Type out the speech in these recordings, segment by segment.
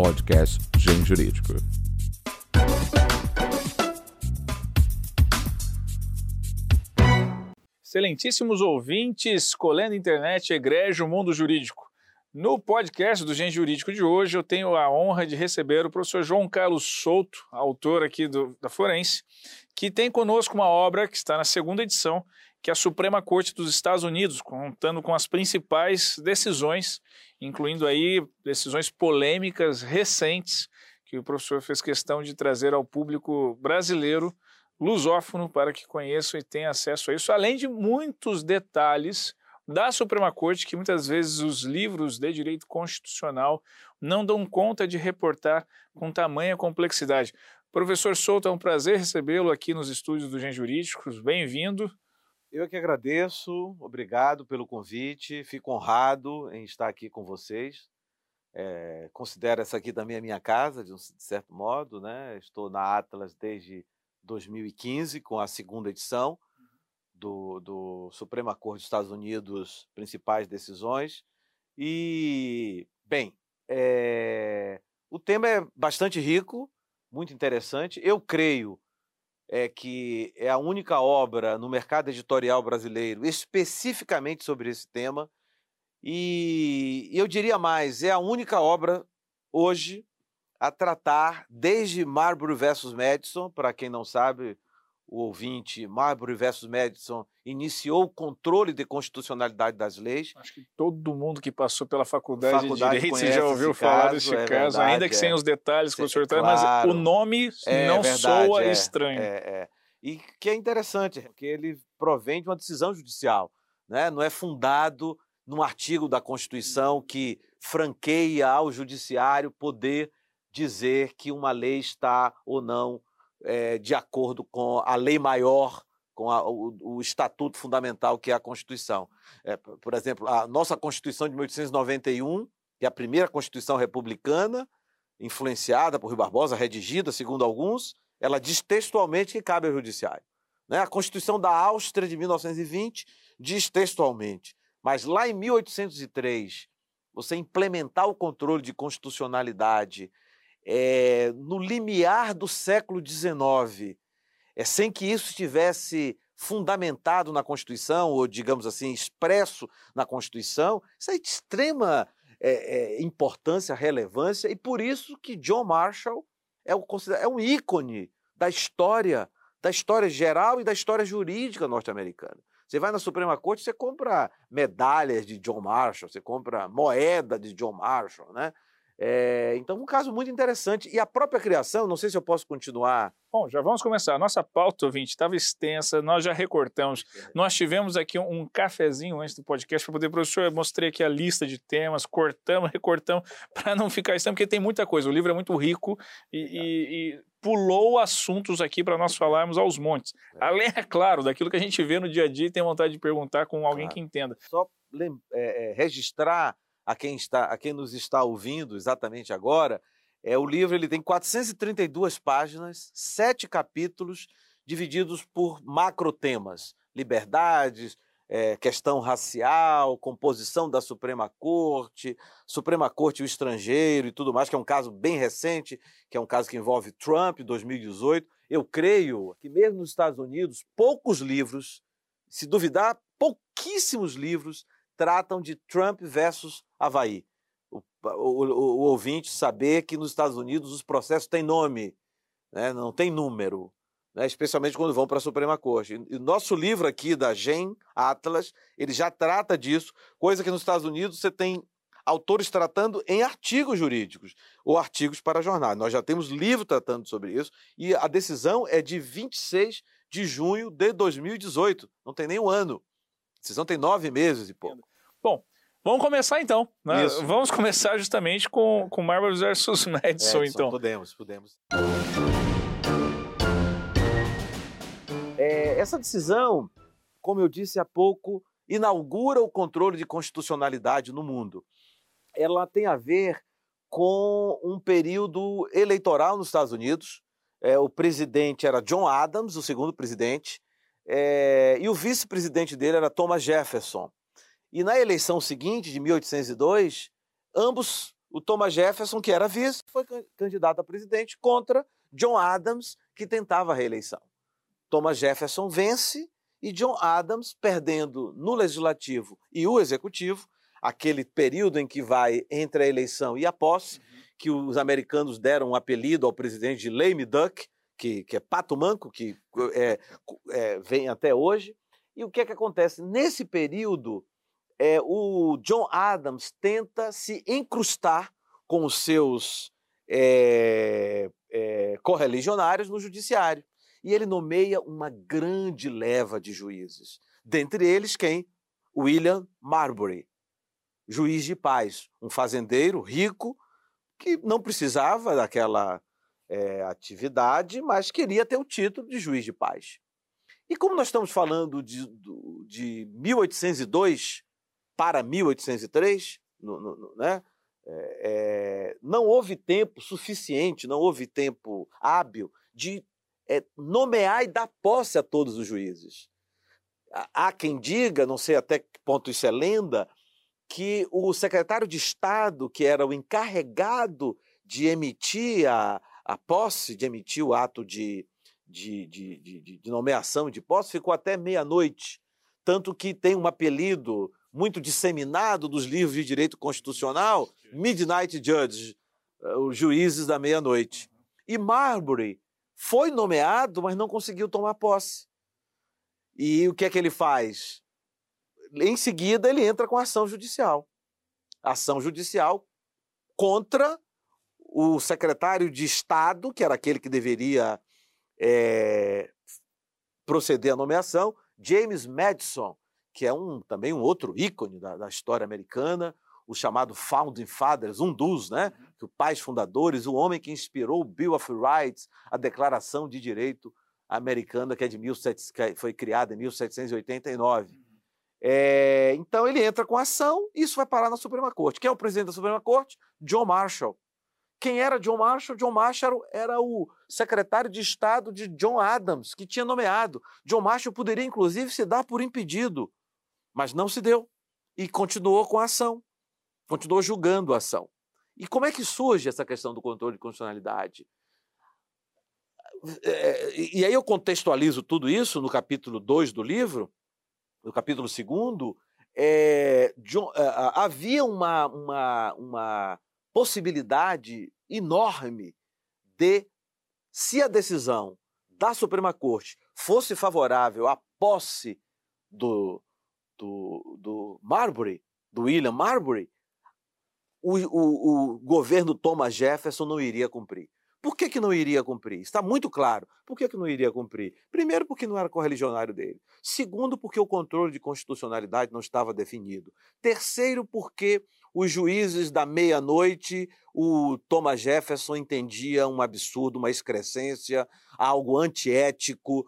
podcast Gen Jurídico. Excelentíssimos ouvintes, colendo internet, egrégio, mundo jurídico. No podcast do Gen Jurídico de hoje, eu tenho a honra de receber o professor João Carlos Souto, autor aqui do, da Forense, que tem conosco uma obra que está na segunda edição, que é a Suprema Corte dos Estados Unidos, contando com as principais decisões, incluindo aí decisões polêmicas recentes que o professor fez questão de trazer ao público brasileiro lusófono para que conheçam e tenham acesso a isso, além de muitos detalhes da Suprema Corte que muitas vezes os livros de direito constitucional não dão conta de reportar com tamanha complexidade. Professor Souto, é um prazer recebê-lo aqui nos estúdios do Gen Jurídicos. Bem-vindo. Eu que agradeço, obrigado pelo convite, fico honrado em estar aqui com vocês. É, considero essa aqui também a minha casa, de um de certo modo, né? Estou na Atlas desde 2015, com a segunda edição do, do Suprema Corte dos Estados Unidos, principais decisões. E, bem, é, o tema é bastante rico, muito interessante. Eu creio é que é a única obra no mercado editorial brasileiro especificamente sobre esse tema. E eu diria mais, é a única obra hoje a tratar desde Marbury versus Madison, para quem não sabe, o ouvinte, Marbury versus Madison iniciou o controle de constitucionalidade das leis. Acho que todo mundo que passou pela faculdade, faculdade de Direito já ouviu falar caso, desse é caso, verdade, ainda que é. sem os detalhes que o senhor traz, claro, mas o nome é, não verdade, soa é, estranho. É, é, e que é interessante, porque ele provém de uma decisão judicial, né? não é fundado num artigo da Constituição que franqueia ao judiciário poder dizer que uma lei está ou não é, de acordo com a lei maior, com a, o, o, estatuto fundamental que é a Constituição. É, por exemplo, a nossa Constituição de 1891, que é a primeira Constituição republicana, influenciada por Rui Barbosa, redigida, segundo alguns, ela diz textualmente que cabe ao judiciário. Né? A Constituição da Áustria de 1920 diz textualmente. Mas lá em 1803, você implementar o controle de constitucionalidade é, no limiar do século XIX, é, sem que isso estivesse fundamentado na Constituição, ou, digamos assim, expresso na Constituição, isso é de extrema é, importância, relevância, e por isso que John Marshall é, o, é um ícone da história, da história geral e da história jurídica norte-americana. Você vai na Suprema Corte, você compra medalhas de John Marshall, você compra moeda de John Marshall, né? É, então, um caso muito interessante. E a própria criação, não sei se eu posso continuar. Bom, já vamos começar. A nossa pauta, ouvinte, estava extensa, nós já recortamos. Nós tivemos aqui um, um cafezinho antes do podcast para poder, professor, eu mostrei aqui a lista de temas, cortamos, recortamos, para não ficar estranho, porque tem muita coisa. O livro é muito rico e, e, e pulou assuntos aqui para nós falarmos aos montes. É. Além, é claro, daquilo que a gente vê no dia a dia e tem vontade de perguntar com alguém claro. que entenda. Só é, é, registrar a quem, está, a quem nos está ouvindo exatamente agora, é o livro ele tem 432 páginas, sete capítulos divididos por macrotemas, liberdades, é, questão racial, composição da Suprema Corte, Suprema Corte e o estrangeiro e tudo mais, que é um caso bem recente, que é um caso que envolve Trump, 2018. Eu creio que mesmo nos Estados Unidos, poucos livros, se duvidar, pouquíssimos livros tratam de Trump versus Havaí. O, o, o, ouvinte saber que nos Estados Unidos os processos têm nome, né? não tem número, né? especialmente quando vão para a Suprema Corte. E o nosso livro aqui da Gen Atlas, ele já trata disso, coisa que nos Estados Unidos você tem autores tratando em artigos jurídicos ou artigos para jornal. Nós já temos livro tratando sobre isso e a decisão é de 26 de junho de 2018, não tem nem um ano. A decisão tem nove meses e pouco. Vamos começar então. Né? Vamos começar justamente com, com Marvel versus Madison, então. Podemos, podemos. É, essa decisão, como eu disse há pouco, inaugura o controle de constitucionalidade no mundo. Ela tem a ver com um período eleitoral nos Estados Unidos. É, o presidente era John Adams, o segundo presidente, é, e o vice-presidente dele era Thomas Jefferson. E na eleição seguinte, de 1802, ambos o Thomas Jefferson, que era vice, foi candidato a presidente contra John Adams, que tentava a reeleição. Thomas Jefferson vence e John Adams, perdendo no legislativo e o executivo, aquele período em que vai entre a eleição e a posse, uhum. que os americanos deram um apelido ao presidente de lame duck, que, que é pato manco, que é, é, vem até hoje. E o que é que acontece? Nesse período, é, o John Adams tenta se encrustar com os seus é, é, correligionários no judiciário. E ele nomeia uma grande leva de juízes. Dentre eles, quem? William Marbury, juiz de paz, um fazendeiro rico que não precisava daquela é, atividade, mas queria ter o título de juiz de paz. E como nós estamos falando de, de 1802 para 1803, no, no, né, é, é, não houve tempo suficiente, não houve tempo hábil de é, nomear e dar posse a todos os juízes. Há quem diga, não sei até que ponto isso é lenda, que o secretário de Estado, que era o encarregado de emitir a, a posse, de emitir o ato de, de, de, de, de nomeação de posse, ficou até meia-noite. Tanto que tem um apelido muito disseminado dos livros de direito constitucional, Midnight Judge, eh, os juízes da meia-noite. E Marbury foi nomeado, mas não conseguiu tomar posse. E o que é que ele faz? Em seguida, ele entra com ação judicial. Ação judicial contra o secretário de Estado, que era aquele que deveria é, proceder à nomeação, James Madison, que é um, também um outro ícone da, da história americana, o chamado Founding Fathers, um dos, né? Uhum. Os pais fundadores, o homem que inspirou o Bill of Rights, a Declaração de Direito Americana, que, é de 17, que foi criada em 1789. É, então ele entra com ação e isso vai parar na Suprema Corte. Quem é o presidente da Suprema Corte? John Marshall. Quem era John Marshall? John Marshall era o secretário de Estado de John Adams, que tinha nomeado. John Marshall poderia, inclusive, se dar por impedido, mas não se deu. E continuou com a ação, continuou julgando a ação. E como é que surge essa questão do controle de constitucionalidade? É, e aí eu contextualizo tudo isso no capítulo 2 do livro, no capítulo 2, é, é, havia uma, uma, uma possibilidade enorme de, se a decisão da Suprema Corte fosse favorável à posse do, do, do Marbury, do William Marbury, o, o, o governo Thomas Jefferson não iria cumprir. Por que, que não iria cumprir? Está muito claro. Por que, que não iria cumprir? Primeiro, porque não era correligionário dele. Segundo, porque o controle de constitucionalidade não estava definido. Terceiro, porque os juízes da meia-noite, o Thomas Jefferson entendia um absurdo, uma excrescência, algo antiético,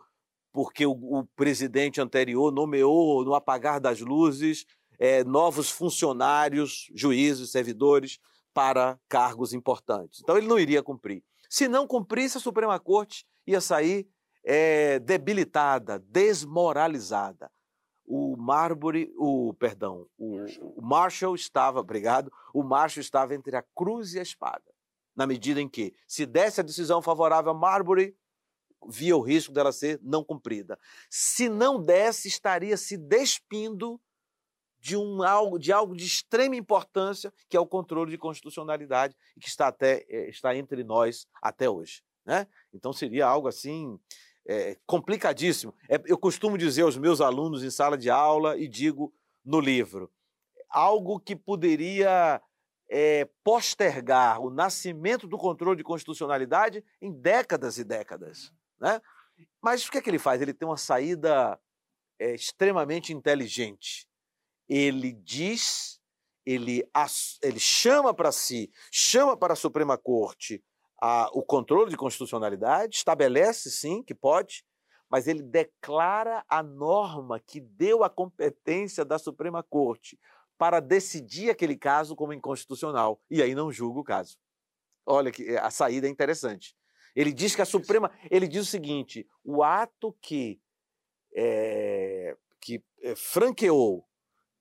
porque o, o presidente anterior nomeou, no apagar das luzes, é, novos funcionários, juízes, servidores, para cargos importantes. Então ele não iria cumprir. Se não cumprisse, a Suprema Corte ia sair é, debilitada, desmoralizada. O Marbury, o perdão, o, o Marshall estava, obrigado, o Marshall estava entre a cruz e a espada, na medida em que, se desse a decisão favorável a Marbury, via o risco dela ser não cumprida. Se não desse, estaria se despindo de, um, algo, de algo de extrema importância, que é o controle de constitucionalidade, que está, até, eh, está entre nós até hoje. Né? Então seria algo assim é, complicadíssimo. É, eu costumo dizer aos meus alunos em sala de aula e digo no livro, algo que poderia é, postergar o nascimento do controle de constitucionalidade em décadas e décadas. Né? Mas o que é que ele faz? Ele tem uma saída é, extremamente inteligente ele diz, ele, ele chama para si, chama para a Suprema Corte a, o controle de constitucionalidade, estabelece sim que pode, mas ele declara a norma que deu a competência da Suprema Corte para decidir aquele caso como inconstitucional. E aí não julga o caso. Olha que a saída é interessante. Ele diz que a Suprema. Ele diz o seguinte: o ato que, é, que é, franqueou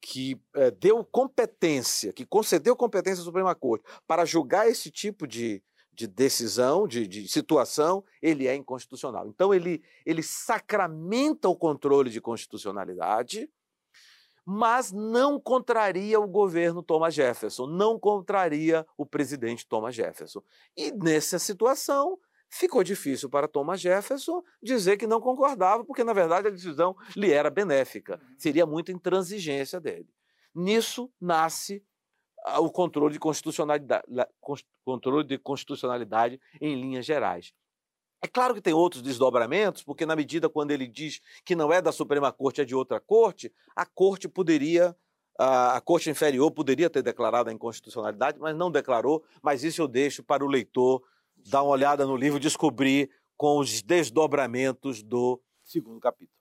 que é, deu competência, que concedeu competência à Suprema Corte para julgar esse tipo de, de decisão, de, de, situação, ele é inconstitucional. Então, ele, ele sacramenta o controle de constitucionalidade, mas não contraria o governo Thomas Jefferson, não contraria o presidente Thomas Jefferson. E nessa situação, ficou difícil para Thomas Jefferson dizer que não concordava, porque, na verdade, a decisão lhe era benéfica. Uhum. Seria muita intransigência dele. Nisso nasce ah, o controle de constitucionalidade, controle de constitucionalidade em linhas gerais. É claro que tem outros desdobramentos, porque na medida quando ele diz que não é da Suprema Corte, é de outra corte, a corte poderia, a corte inferior poderia ter declarado a inconstitucionalidade, mas não declarou, mas isso eu deixo para o leitor dar uma olhada no livro, descobrir com os desdobramentos do segundo capítulo.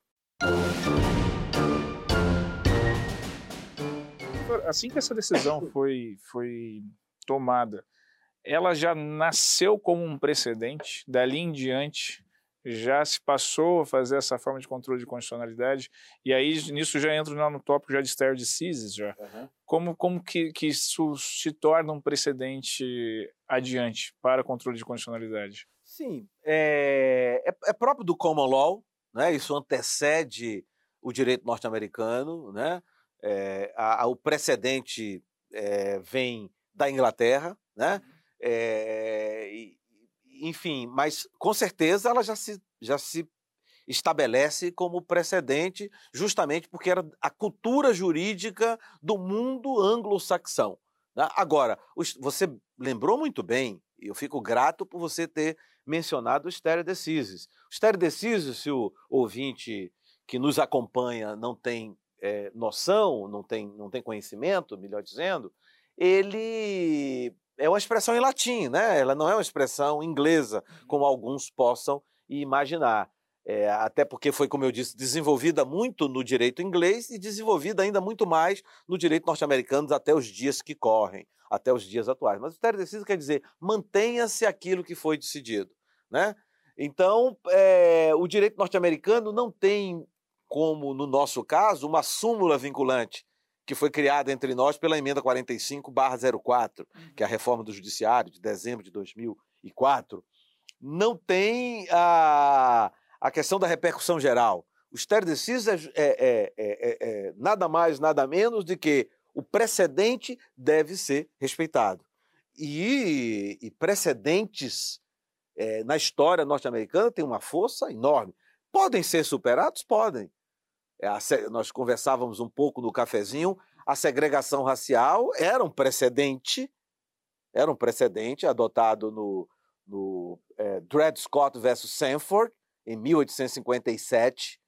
Assim que essa decisão foi, foi tomada, ela já nasceu como um precedente, dali em diante já se passou a fazer essa forma de controle de constitucionalidade, e aí nisso já entra no tópico já de stare decisis, já. Uhum. Como, como que, que isso se torna um precedente adiante para controle de constitucionalidade? Sim, é, é, é próprio do common law, né? isso antecede o direito norte-americano, né? É, a, a, o precedente é, vem da Inglaterra, né? Uhum. É, enfim, mas com certeza ela já se, já se estabelece como precedente, justamente porque era a cultura jurídica do mundo anglo-saxão. Né? Agora, você lembrou muito bem, e eu fico grato por você ter mencionado o stare decisis. O stare decisis, se o ouvinte que nos acompanha não tem é, noção, não tem, não tem conhecimento, melhor dizendo, ele é uma expressão em latim, né? Ela não é uma expressão inglesa, como uhum. alguns possam imaginar. É, até porque foi, como eu disse, desenvolvida muito no direito inglês e desenvolvida ainda muito mais no direito norte-americano até os dias que correm, até os dias atuais. Mas o stare decisis quer dizer mantenha-se aquilo que foi decidido, né? Então, é, o direito norte-americano não tem, como no nosso caso, uma súmula vinculante que foi criada entre nós pela emenda 45/04, que é a reforma do judiciário de dezembro de 2004, não tem a, a questão da repercussão geral. O stare decisis é, é, é, é, nada mais, nada menos do que o precedente deve ser respeitado. E, e precedentes na história norte-americana têm uma força enorme. Podem ser superados? Podem. É, nós conversávamos um pouco no cafezinho, a segregação racial era um precedente, era um precedente adotado no, no é, Dred Scott versus Sanford, em 1857,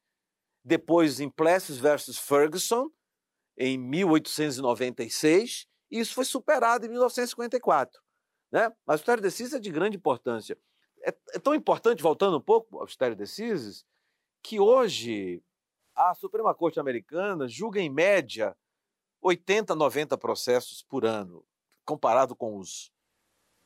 depois em Plessis versus Ferguson, em 1896, e isso foi superado em 1954. Né? Mas o stare decisis é de grande importância. É, é, tão importante, voltando um pouco ao stare decisis, que hoje a Suprema Corte Americana julga em média 80, 90 processos por ano, comparado com os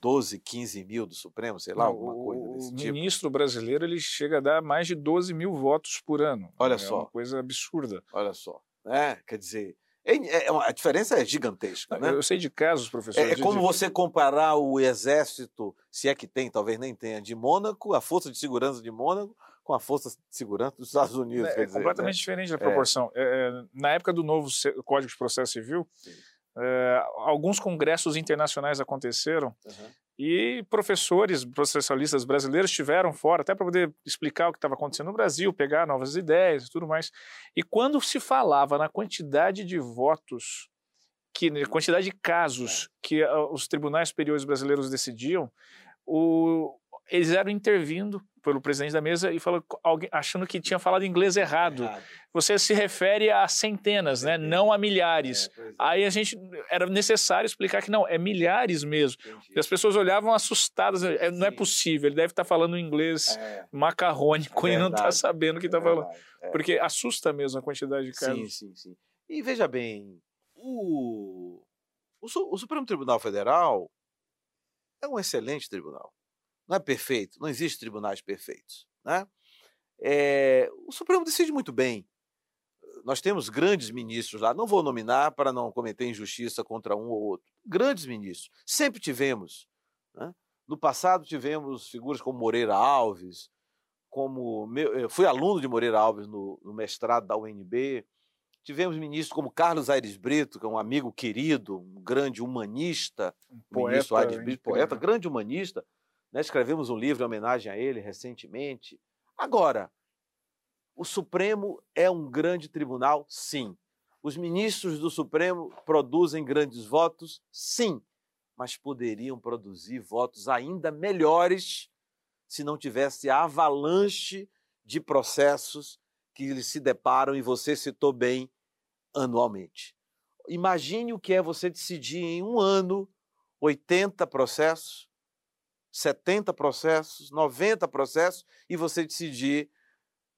12, 15 mil do Supremo, sei lá, Não, alguma coisa desse o tipo. O ministro brasileiro ele chega a dar mais de 12 mil votos por ano. Olha é só. uma coisa absurda. Olha só. É, quer dizer, é, é, a diferença é gigantesca. Né? Eu sei de casos, professor. É, é como de... você comparar o exército, se é que tem, talvez nem tenha, de Mônaco, a força de segurança de Mônaco, com a Força de Segurança dos Estados Unidos. É, é dizer, completamente né? diferente a proporção. É. É, na época do novo Código de Processo Civil, é, alguns congressos internacionais aconteceram uhum. e professores processualistas brasileiros estiveram fora, até para poder explicar o que estava acontecendo no Brasil, pegar novas ideias e tudo mais. E quando se falava na quantidade de votos, que, na quantidade de casos que uh, os tribunais superiores brasileiros decidiam, o, eles eram intervindo pelo presidente da mesa e falou, alguém, achando que tinha falado inglês errado. errado. Você se refere a centenas, né? não a milhares. É, é. Aí a gente era necessário explicar que não, é milhares mesmo. E as pessoas olhavam assustadas, é, não é possível, ele deve estar falando inglês é. macarrônico e não está sabendo o que está falando. É. Porque assusta mesmo a quantidade de casos. Sim, sim, sim. E veja bem, o, o, o Supremo Tribunal Federal é um excelente tribunal não é perfeito, não existe tribunais perfeitos. Né? É, o Supremo decide muito bem. nós temos grandes ministros lá, não vou nominar para não cometer injustiça contra um ou outro. Grandes ministros, sempre tivemos. Né? No passado tivemos figuras como Moreira Alves, como meu, fui aluno de Moreira Alves no, no, mestrado da UNB. Tivemos ministros como Carlos Aires Brito, que é um amigo querido, um grande humanista, um poeta, ministro Aires Brito, poeta, grande humanista. Né? Escrevemos um livro em homenagem a ele recentemente. Agora, o Supremo é um grande tribunal? Sim. Os ministros do Supremo produzem grandes votos? Sim. Mas poderiam produzir votos ainda melhores se não tivesse a avalanche de processos que eles se deparam, e você citou bem, anualmente. Imagine o que é você decidir em um ano 80 processos, 70 processos, 90 processos, e você decidir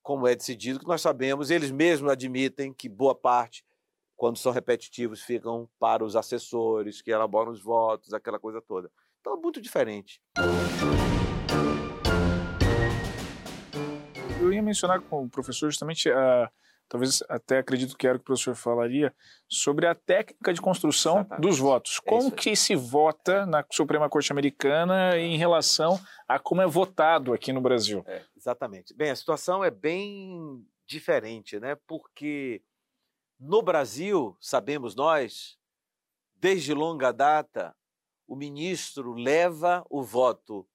como é decidido, que nós sabemos, eles mesmos admitem que boa parte, quando são repetitivos, ficam para os assessores, que elaboram os votos, aquela coisa toda. Então é muito diferente. Eu ia mencionar com o professor justamente a talvez até acredito que era o que o professor falaria, sobre a técnica de construção Exatamente. dos votos. É como que se vota na Suprema Corte Americana em relação a como é votado aqui no Brasil? É, exatamente. Bem, a situação é bem diferente, né? Porque no Brasil, sabemos nós, desde longa data, o ministro leva o voto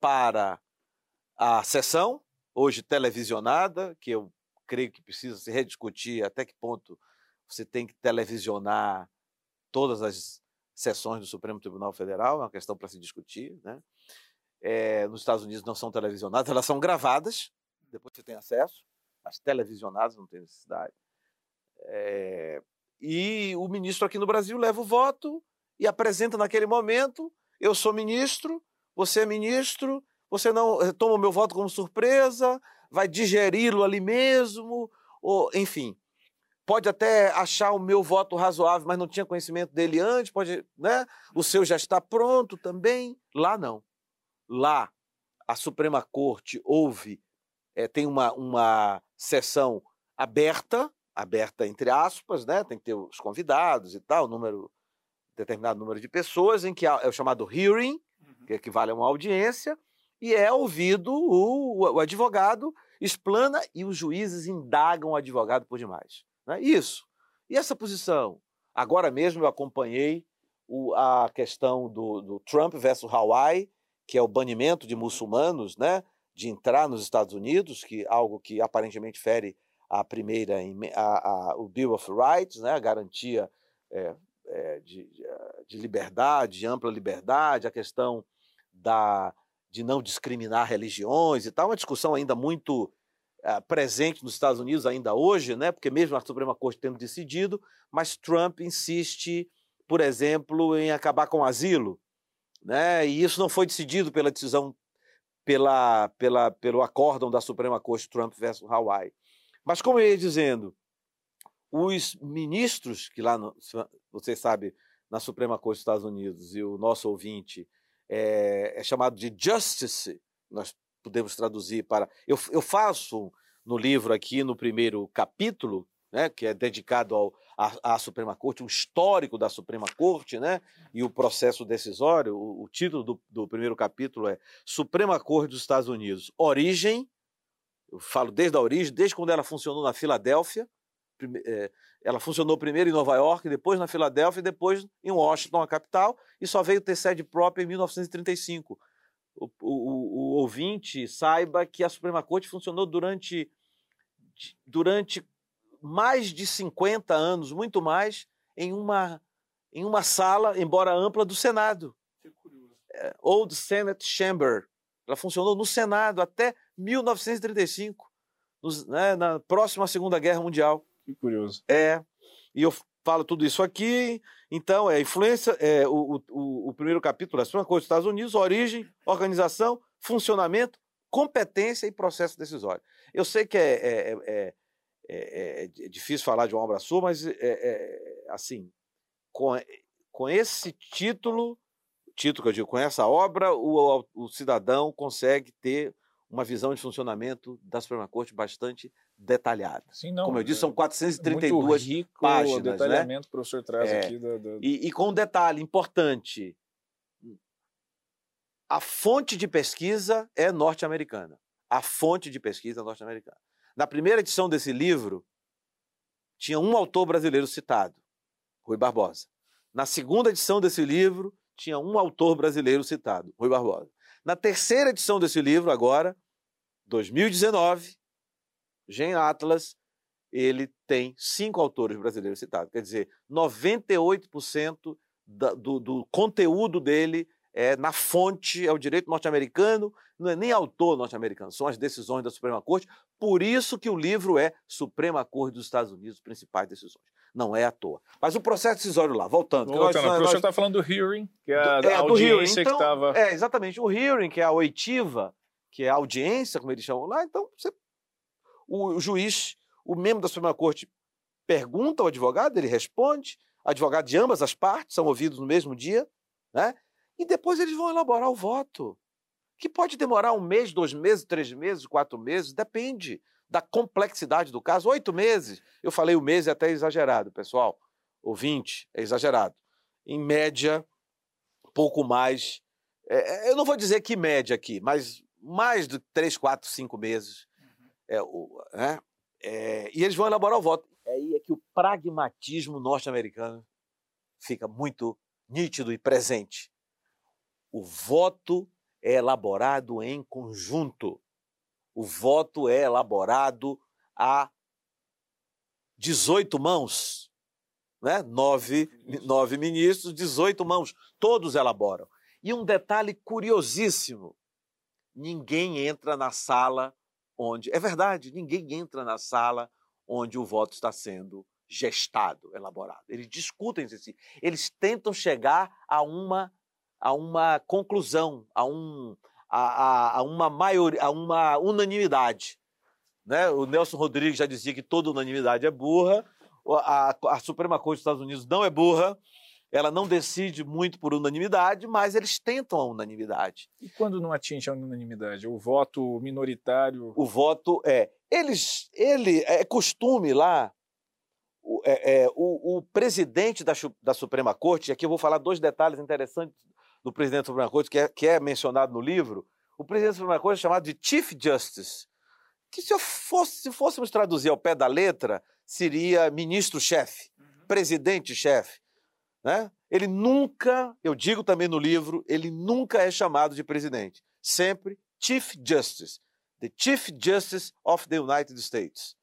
para a sessão, hoje televisionada, que eu creio que precisa se rediscutir até que ponto você tem que televisionar todas as sessões do Supremo Tribunal Federal, é uma questão para se discutir. Né? É, nos Estados Unidos não são televisionadas, elas são gravadas, depois você tem acesso, mas televisionadas não tem necessidade. É, e o ministro aqui no Brasil leva o voto e apresenta naquele momento: eu sou ministro, você é ministro, você não eh, toma o meu voto como surpresa, vai digeri-lo ali mesmo, ou enfim. Pode até achar o meu voto razoável, mas não tinha conhecimento dele antes, pode, né? O seu já está pronto também. Lá não. Lá a Suprema Corte houve é, tem uma, uma sessão aberta, aberta entre aspas, né? Tem que ter os convidados e tal, número determinado número de pessoas, em que é o chamado hearing, uhum. que equivale a uma audiência, e é ouvido o, o advogado explana e os juízes indagam o advogado por demais. Né? Isso. E essa posição? Agora mesmo eu acompanhei o, a questão do, do, Trump versus Hawaii, que é o banimento de muçulmanos né, de entrar nos Estados Unidos, que algo que aparentemente fere a primeira, a, a, o Bill of Rights, né, a garantia é, é, de, de liberdade, de ampla liberdade, a questão da de não discriminar religiões e tal, uma discussão ainda muito uh, presente nos Estados Unidos ainda hoje, né? porque mesmo a Suprema Corte tendo decidido, mas Trump insiste, por exemplo, em acabar com o asilo, né? e isso não foi decidido pela decisão, pela, pela, pelo acórdão da Suprema Corte Trump versus Hawaii. Mas como eu ia dizendo, os ministros que lá, no, você sabe, na Suprema Corte dos Estados Unidos, e o nosso ouvinte é, é chamado de justice, nós podemos traduzir para. Eu, eu faço no livro aqui, no primeiro capítulo, né, que é dedicado ao, à, à, Suprema Corte, um histórico da Suprema Corte, né, e o processo decisório. O, o título do, do, primeiro capítulo é Suprema Corte dos Estados Unidos, origem. Eu falo desde a origem, desde quando ela funcionou na Filadélfia. É, ela funcionou primeiro em Nova York, depois na Filadélfia e depois em Washington, a capital, e só veio ter sede própria em 1935. O, o, o, ouvinte saiba que a Suprema Corte funcionou durante, durante mais de 50 anos, muito mais, em uma, em uma sala, embora ampla, do Senado. É, Old Senate Chamber. Ela funcionou no Senado até 1935, nos, né, na próxima Segunda Guerra Mundial. Que curioso. É. E eu falo tudo isso aqui. Então, é influência, é, o, o, o primeiro capítulo é Suprema Corte dos Estados Unidos, origem, organização, funcionamento, competência e processo decisório. Eu sei que é, é, é, é, é difícil falar de uma obra sua, mas é, assim, com, com esse título, título que eu digo, com essa obra, o, o cidadão consegue ter uma visão de funcionamento da Suprema Corte bastante detalhada. Sim, não. Como eu disse, são é 432 muito rico páginas, o né? detalhamento que o professor traz É. aqui. E, e com um detalhe importante: a fonte de pesquisa é norte-americana. A fonte de pesquisa é norte-americana. Na primeira edição desse livro, tinha um autor brasileiro citado, Rui Barbosa. Na segunda edição desse livro, tinha um autor brasileiro citado, Rui Barbosa. Na terceira edição desse livro, agora, 2019, Gen Atlas, ele tem cinco autores brasileiros citados. Quer dizer, 98% da- do, do conteúdo dele é na fonte, é o direito norte-americano, não é nem autor norte-americano, são as decisões da Suprema Corte. Por isso que o livro é Suprema Corte dos Estados Unidos, principais decisões. Não é à toa. Mas o processo decisório lá, voltando. que Voltando, nós- o nós- está falando do hearing, que é a, do- é, a audiência hearing. que Então, estava. É, exatamente. O hearing, que é a oitiva, que é a audiência, como eles chamam lá, então você- o, juiz, o membro da Suprema Corte, pergunta ao advogado, ele responde, advogado de ambas as partes são ouvidos no mesmo dia, né? e depois eles vão elaborar o voto, que pode demorar um mês, dois meses, três meses, quatro meses, depende da complexidade do caso. Oito meses, eu falei o mês é até exagerado, pessoal, ouvinte, é exagerado. Em média, pouco mais. é, é, eu não vou dizer que média aqui, mas mais de três, quatro, cinco meses. É, o- né? É, e eles vão elaborar o voto. Aí é que o pragmatismo norte-americano fica muito nítido e presente. O voto é elaborado em conjunto. O voto é elaborado a 18 mãos. Né? Nove, nove ministros, 18 mãos. Todos elaboram. E um detalhe curiosíssimo: ninguém entra na sala onde. É verdade, ninguém entra na sala onde o voto está sendo gestado, elaborado. Eles discutem entre si. Eles tentam chegar a uma, a uma conclusão, a, um, a, a, a uma maioria, a uma unanimidade. Né? O Nelson Rodrigues já dizia que toda unanimidade é burra. A, a Suprema Corte dos Estados Unidos não é burra. Ela não decide muito por unanimidade, mas eles tentam a unanimidade. E quando não atinge a unanimidade? O voto minoritário. O voto é. Eles, ele é costume lá. O, é- é, o- o presidente da, da Suprema Corte, e aqui eu vou falar dois detalhes interessantes do presidente da Suprema Corte, que é, que é mencionado no livro. O presidente da Suprema Corte é chamado de Chief Justice, que se, fosse, se fôssemos traduzir ao pé da letra, seria ministro-chefe, presidente-chefe. Né? Ele nunca, eu digo também no livro, ele nunca é chamado de presidente. Sempre Chief Justice. The Chief Justice of the United States.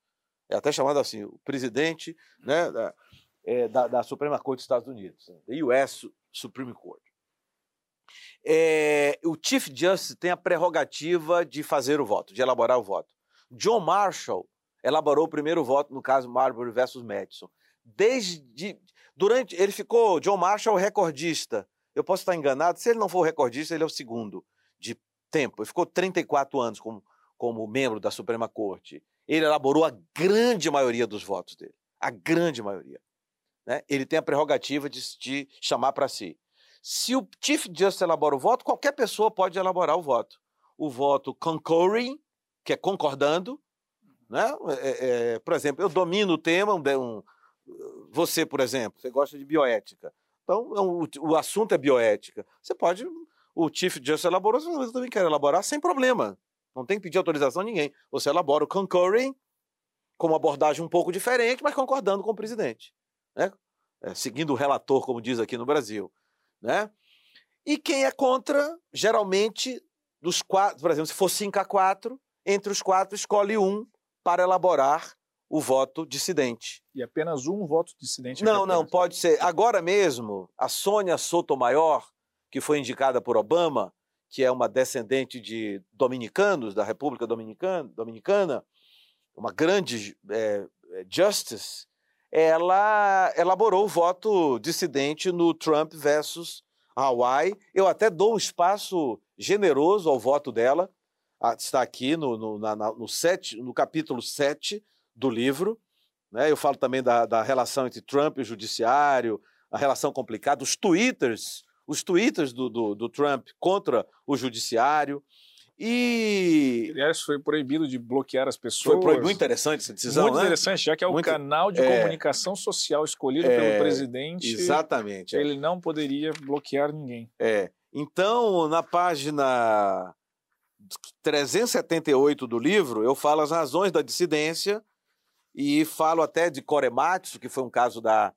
É até chamado assim, o presidente né, da, é, da, da Suprema Corte dos Estados Unidos, né, the US Supreme Court. É, o Chief Justice tem a prerrogativa de fazer o voto, de elaborar o voto. John Marshall elaborou o primeiro voto no caso Marbury versus Madison. Desde durante ele ficou John Marshall recordista. Eu posso estar enganado, se ele não for o recordista, ele é o segundo de tempo. Ele ficou 34 anos como, como membro da Suprema Corte. Ele elaborou a grande maioria dos votos dele. A grande maioria. Né? Ele tem a prerrogativa de, de chamar para si. Se o Chief Justice elabora o voto, qualquer pessoa pode elaborar o voto. O voto concurring, que é concordando. Né? É, é, por exemplo, eu domino o tema, um, um, você, por exemplo, você gosta de bioética. Então, o, o assunto é bioética. Você pode, o Chief Justice elaborou, você também quer elaborar sem problema. Não tem que pedir autorização a ninguém. Você elabora o concurring com uma abordagem um pouco diferente, mas concordando com o presidente. Né? É, seguindo o relator, como diz aqui no Brasil. Né? E quem é contra, geralmente, dos quatro, por exemplo, se for 5 a 4, entre os quatro, escolhe um para elaborar o voto dissidente. E apenas um voto dissidente? Não, não, pode ser. Agora mesmo, a Sônia Sotomayor, que foi indicada por Obama, que é uma descendente de dominicanos, da República Dominicana, Dominicana uma grande é, justice, ela elaborou o voto dissidente no Trump versus Hawaii. Eu até dou um espaço generoso ao voto dela, está aqui no, no, na, no, sete, no capítulo 7 do livro. Né? Eu falo também da, da relação entre Trump e o judiciário, a relação complicada, os twitters, os twitters do, do, do Trump contra o judiciário. E Aliás, foi proibido de bloquear as pessoas. foi proibido. Muito interessante essa decisão, Muito né? interessante, já que é o Muito- canal de é. comunicação social escrito É, pelo presidente. Exatamente. é. Ele não poderia bloquear ninguém. É. Então, na página 378 do livro, eu falo as razões da dissidência e falo até de Korematsu, que foi um caso da,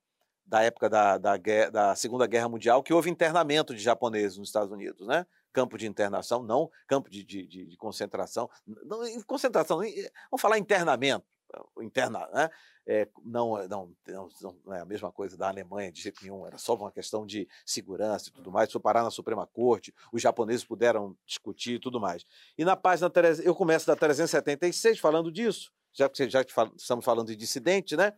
da época da, da, da Segunda Guerra Mundial, que houve internamento de japoneses nos Estados Unidos, né? Campo de internação, não campo de, de, de- concentração. Não, concentração, vamos falar internamento, interna, né? É, não, não, não, não é a mesma coisa da Alemanha de jeito nenhum, era só uma questão de segurança e tudo mais. Foi parar na Suprema Corte, os japoneses puderam discutir e tudo mais. E na página, eu começo da 376 falando disso, já que já estamos falando de dissidente, né?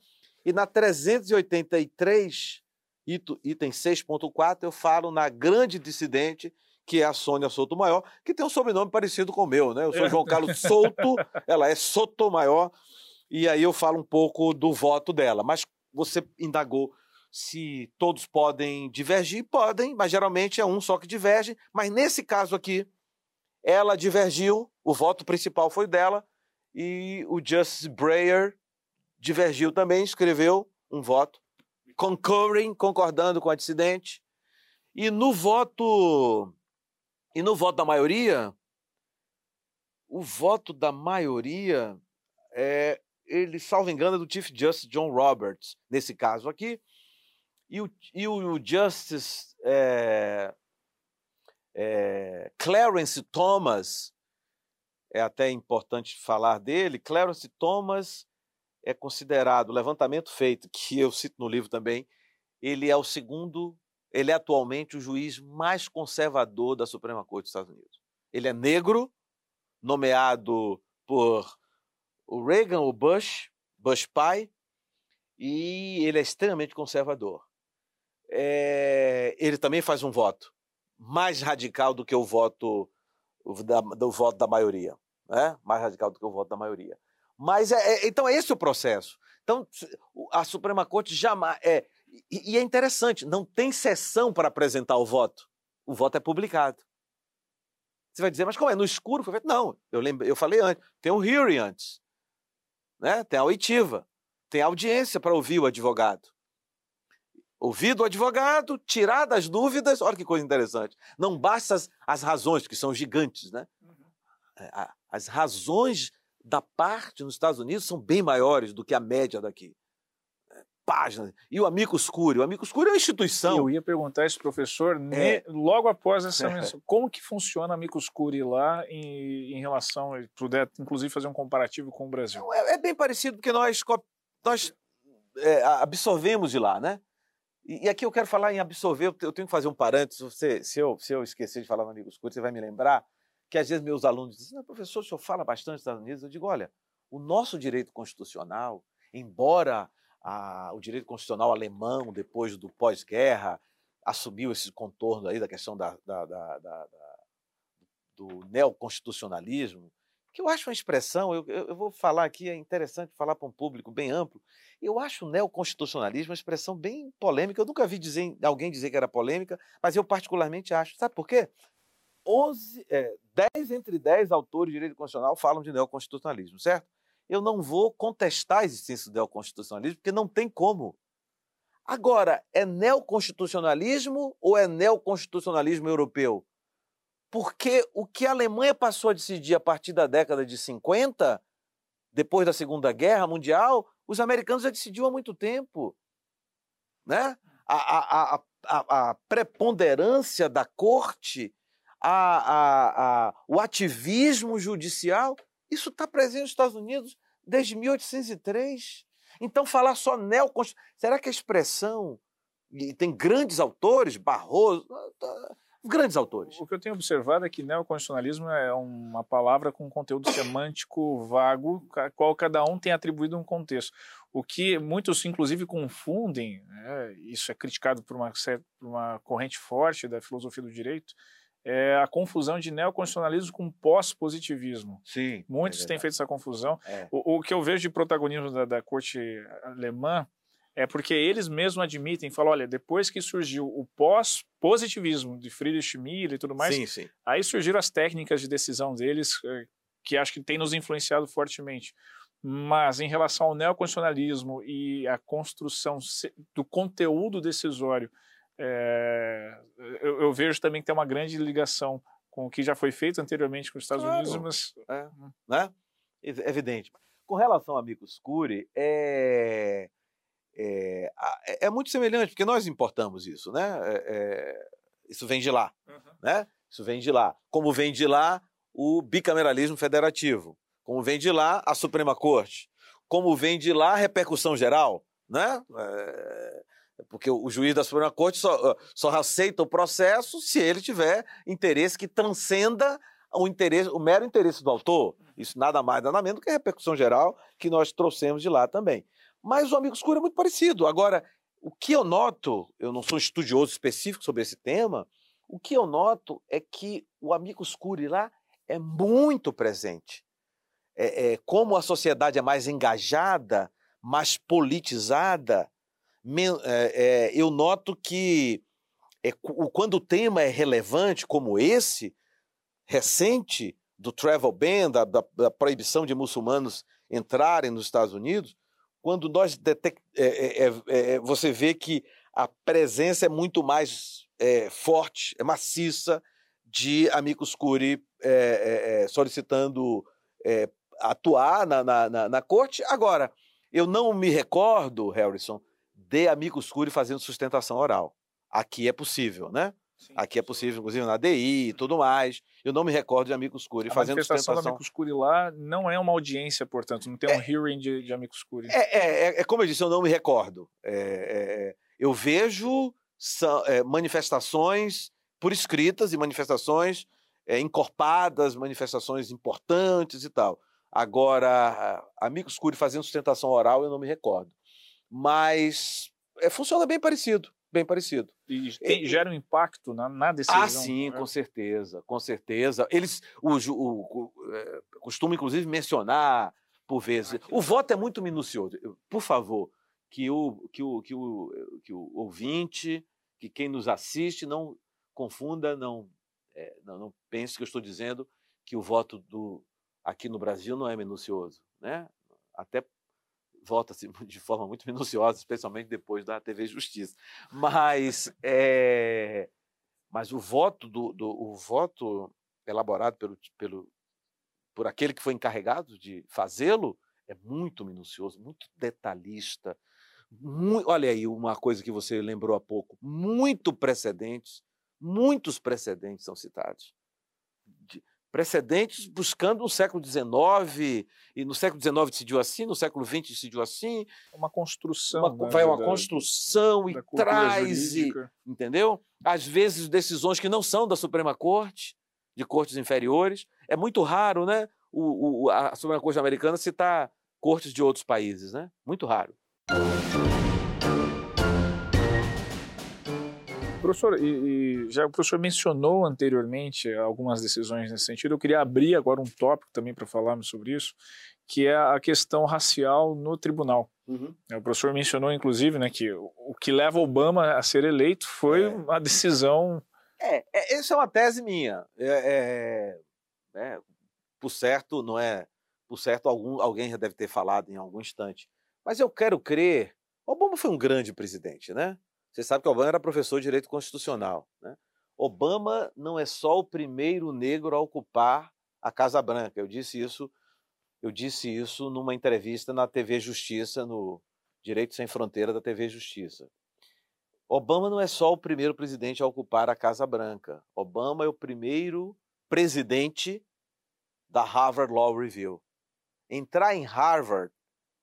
E na 383, ito- item 6.4, eu falo na grande dissidente, que é a Sônia Sotomayor, que tem um sobrenome parecido com o meu, né? Eu sou João Carlos Souto, ela é Sotomayor, e aí eu falo um pouco do voto dela. Mas você indagou se todos podem divergir, podem, mas geralmente é um só que diverge. Mas nesse caso aqui, ela divergiu, o voto principal foi dela, e o Justice Breyer divergiu também, escreveu um voto, concurring, concordando com a dissidente. E no voto e no voto da maioria, o voto da maioria é ele, salvo engano, é do Chief Justice John Roberts, nesse caso aqui. E o, e o Justice é, é, Clarence Thomas, é até importante falar dele, Clarence Thomas é considerado, levantamento feito, que eu cito no livro também, ele é o segundo, ele é atualmente o juiz mais conservador da Suprema Corte dos Estados Unidos. Ele é negro, nomeado por o Reagan, o Bush, Bush pai, e ele é extremamente conservador. É, ele também faz um voto mais radical do que o voto do voto da maioria, né? mais radical do que o voto da maioria. Mas é, é- então é esse o processo. Então a Suprema Corte jamais é e, e é interessante, não tem sessão para apresentar o voto. O voto é publicado. Você vai dizer, mas como é? No escuro? Não, eu, lembrei, eu falei antes. Tem um hearing antes. Né? Tem a oitiva. Tem a audiência para ouvir o advogado. Ouvido o advogado, tirar das dúvidas. Olha que coisa interessante. Não basta as, as razões, que são gigantes, né? É, a- As razões da parte nos Estados Unidos são bem maiores do que a média daqui. É, Páginas. E o Amicus Curiae? O Amicus Curiae é uma instituição. Eu ia perguntar isso, professor, ne- logo após essa menção. Como que funciona a Micus Curiae lá em, em relação, puder inclusive fazer um comparativo com o Brasil? É, é bem parecido porque nós, nós é, absorvemos de lá, né? E, e aqui eu quero falar em absorver, eu te- eu tenho que fazer um parênteses, você, se, eu, se eu esquecer de falar no Amigos Curtos, você vai me lembrar que às vezes meus alunos dizem, "Não, professor, o senhor fala bastante dos Estados Unidos. Eu digo, olha, o nosso direito constitucional, embora a- o direito constitucional alemão, depois do pós-guerra, assumiu esse contorno aí da questão da- da- da- da- do neoconstitucionalismo, que eu acho uma expressão, eu, eu- vou falar aqui, é interessante falar para um público bem amplo, eu acho o neoconstitucionalismo uma expressão bem polêmica, eu nunca vi dizer, alguém dizer que era polêmica, mas eu particularmente acho. Sabe por quê? 11, é, 10 entre 10 autores de direito constitucional falam de neoconstitucionalismo, certo? Eu não vou contestar a existência do neoconstitucionalismo, porque não tem como. Agora, é neoconstitucionalismo ou é neoconstitucionalismo europeu? Porque o que a Alemanha passou a decidir a partir da década de 50, depois da Segunda Guerra Mundial, os americanos já decidiam há muito tempo. Né? A, a, a, a, preponderância da corte, a, o ativismo judicial, isso está presente nos Estados Unidos desde 1803. Então, falar só neoconstitucionalismo. Será que a expressão. E tem grandes autores, Barroso, grandes autores. O que eu tenho observado é que neoconstitucionalismo é uma palavra com conteúdo semântico vago, a qual cada um tem atribuído um contexto. O que muitos, inclusive, confundem, né, isso é criticado por uma, por uma corrente forte da filosofia do direito, é a confusão de neoconstitucionalismo com pós-positivismo. Sim. Muitos têm feito essa confusão. É. O, o que eu vejo de protagonismo da, da corte alemã é porque eles mesmos admitem, falam, olha, depois que surgiu o pós-positivismo de Friedrich Miller e tudo mais, sim, sim. aí surgiram as técnicas de decisão deles, eh, que acho que tem nos influenciado fortemente. Mas em relação ao neoconstitucionalismo e a construção do conteúdo decisório, é, eu, eu, vejo também que tem uma grande ligação com o que já foi feito anteriormente com os Estados claro. Unidos, mas... É, né? Evidente. Com relação a Amicus Curi, é, é, é, muito semelhante, porque nós importamos isso, né? É, é, isso vem de lá, uhum. né? Isso vem de lá. Como vem de lá o bicameralismo federativo, como vem de lá a Suprema Corte, como vem de lá a repercussão geral, né? É, porque o juiz da Suprema Corte só, só aceita o processo se ele tiver interesse que transcenda o, interesse, o mero interesse do autor. Isso nada mais, nada menos do que a repercussão geral que nós trouxemos de lá também. Mas o Amigo Escuro é muito parecido. Agora, o que eu noto, eu não sou estudioso específico sobre esse tema, o que eu noto é que o Amigo Escuro lá é muito presente. É, é, como a sociedade é mais engajada, mais politizada, é, é eu noto que é, quando o tema é relevante, como esse, recente, do travel ban, da, da, da proibição de muçulmanos entrarem nos Estados Unidos, quando nós detect... É é, é, é, você vê que a presença é muito mais é, forte, é maciça, de amigos curi é, solicitando atuar na, na, na, na, corte. Agora, eu não me recordo, Harrison, de amigos curi fazendo sustentação oral. Aqui é possível, né? Aqui é possível, inclusive na DI e tudo mais. Eu não me recordo de Amicus Curi fazendo sustentação. A manifestação do Amicus Curi lá não é uma audiência, portanto, não tem um é, hearing de, de Amicus Curi. É, é, é, é, como eu disse, eu não me recordo. É, é, eu vejo manifestações por escritas e manifestações encorpadas, manifestações importantes e tal. Agora, Amicus Curi fazendo sustentação oral, eu não me recordo. Mas funciona bem parecido bem parecido. E gera um impacto na, na decisão. Ah, sim, né? com certeza, com certeza. Eles o, o, o, é, costumam, inclusive, mencionar por vezes. O voto é muito minucioso. Por favor, que o, que o, que o, que o ouvinte, que quem nos assiste, não confunda, não, é, não, não pense que eu estou dizendo que o voto do, aqui no Brasil não é minucioso. Né? Até vota-se de forma muito minuciosa, especialmente depois da TV Justiça. Mas, é, mas o voto do, do o voto elaborado pelo, pelo, por aquele que foi encarregado de fazê-lo é muito minucioso, muito detalhista. Muito, olha aí uma coisa que você lembrou há pouco: muito precedentes, muitos precedentes são citados precedentes buscando no século XIX, e no século XIX decidiu assim, no século XX decidiu assim. Uma construção. Uma, né, vai uma da, construção e traz, e, entendeu? Às vezes decisões que não são da Suprema Corte, de cortes inferiores. É muito raro, né? O, o, a Suprema Corte americana citar cortes de outros países, né? Muito raro. Professor, e, e, já o professor mencionou anteriormente algumas decisões nesse sentido. Eu queria abrir agora um tópico também para falarmos sobre isso, que é a questão racial no tribunal. Uhum. O professor mencionou, inclusive, né, que o que leva Obama a ser eleito foi é. uma decisão. É, é, essa é uma tese minha. É, é, é, por certo, não é. Por certo, algum, alguém já deve ter falado em algum instante. Mas eu quero crer. Obama foi um grande presidente, né? Você sabe que Obama era professor de direito constitucional. Né? Obama não é só o primeiro negro a ocupar a Casa Branca. Eu disse isso, eu disse isso numa entrevista na TV Justiça, no Direito Sem Fronteira da TV Justiça. Obama não é só o primeiro presidente a ocupar a Casa Branca. Obama é o primeiro presidente da Harvard Law Review. Entrar em Harvard,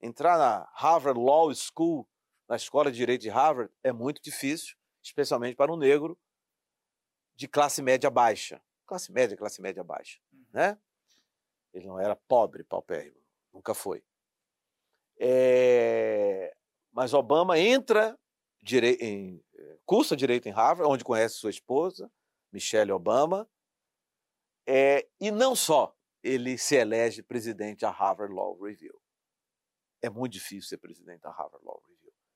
entrar na Harvard Law School na Escola de Direito de Harvard é muito difícil, especialmente para um negro de classe média baixa. Classe média, classe média baixa, uhum. né? Ele não era pobre, paupérrimo, nunca foi. É... Mas Obama entra em... Eh, cursa direito em Harvard, onde conhece sua esposa, Michelle Obama, é... e não só ele se elege presidente da Harvard Law Review. É muito difícil ser presidente da Harvard Law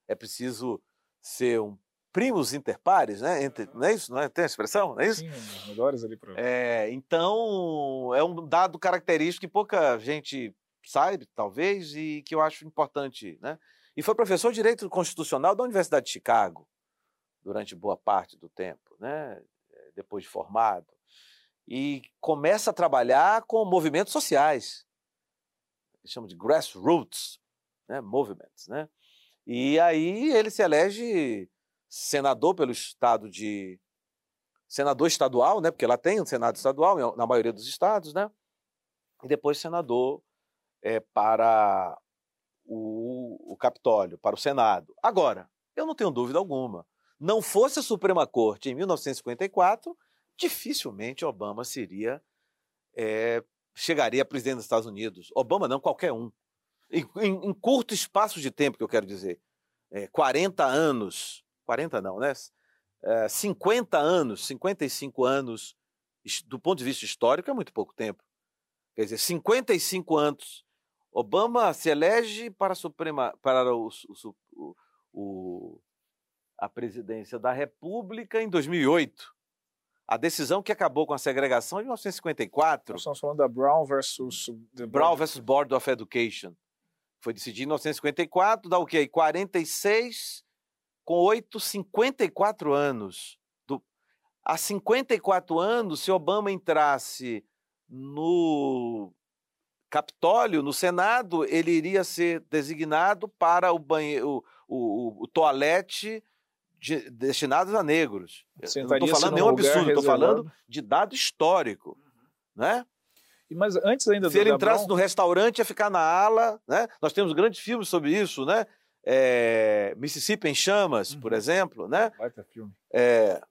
é preciso ser um primos interpares, né? Entre, não é isso? Não é? Tem a expressão? Não é isso? Sim, os melhores ali para. É, então, é um dado característico que pouca gente sabe, talvez, e que eu acho importante. Né? E foi professor de Direito Constitucional da Universidade de Chicago durante boa parte do tempo, né? depois de formado. E começa a trabalhar com movimentos sociais. Eles chamam de grassroots né? movements. Né? E aí ele se elege senador pelo estado de. senador estadual, né? porque lá tem um senado estadual na maioria dos estados, né? e depois senador é, para o, o Capitólio, para o Senado. Agora, eu não tenho dúvida alguma, não fosse a Suprema Corte em 1954, dificilmente Obama seria é, chegaria a presidente dos Estados Unidos. Obama não, qualquer um. Em, em, curto espaço de tempo, que eu quero dizer. É, 40 anos, 40 não, né? É, 50 anos, 55 anos, do ponto de vista histórico, é muito pouco tempo. Quer dizer, 55 anos Obama se elege para a Suprema, para o, o, o, a presidência da República em 2008. A decisão que acabou com a segregação em 1954. Nós estamos falando da Brown versus Brown versus Board of Education. Foi decidido em 1954, dá o quê? 46 com 8, 54 anos. Do, há 54 anos, se Obama entrasse no Capitólio, no Senado, ele iria ser designado para o banheiro, o, o, o toalete de, destinados a negros. não estou falando nenhum absurdo, estou falando de dado histórico, uhum. né? Mas antes ainda Se ele entrasse no restaurante, ia ficar na ala, né? Nós temos grandes filmes sobre isso, né? É... Mississippi em Chamas, uhum. por exemplo, né? Vai ter filme. É...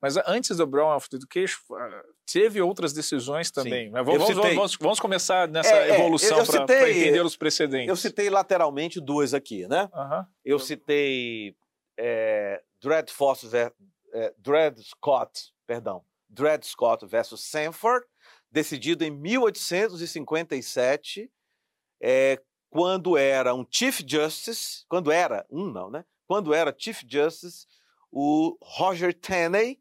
Mas antes do Brown of Education, ah, teve outras decisões também. Mas vamos, vamos, vamos, começar nessa é, é evolução para entender os precedentes. Eu citei lateralmente duas aqui, né? Uh -huh. Eu citei é, Dred, Foster, é, Dred Scott, perdão, Dred Scott versus Sanford, decidido em 1857, é, quando era um Chief Justice, quando era um não, né? Quando era Chief Justice o Roger Taney,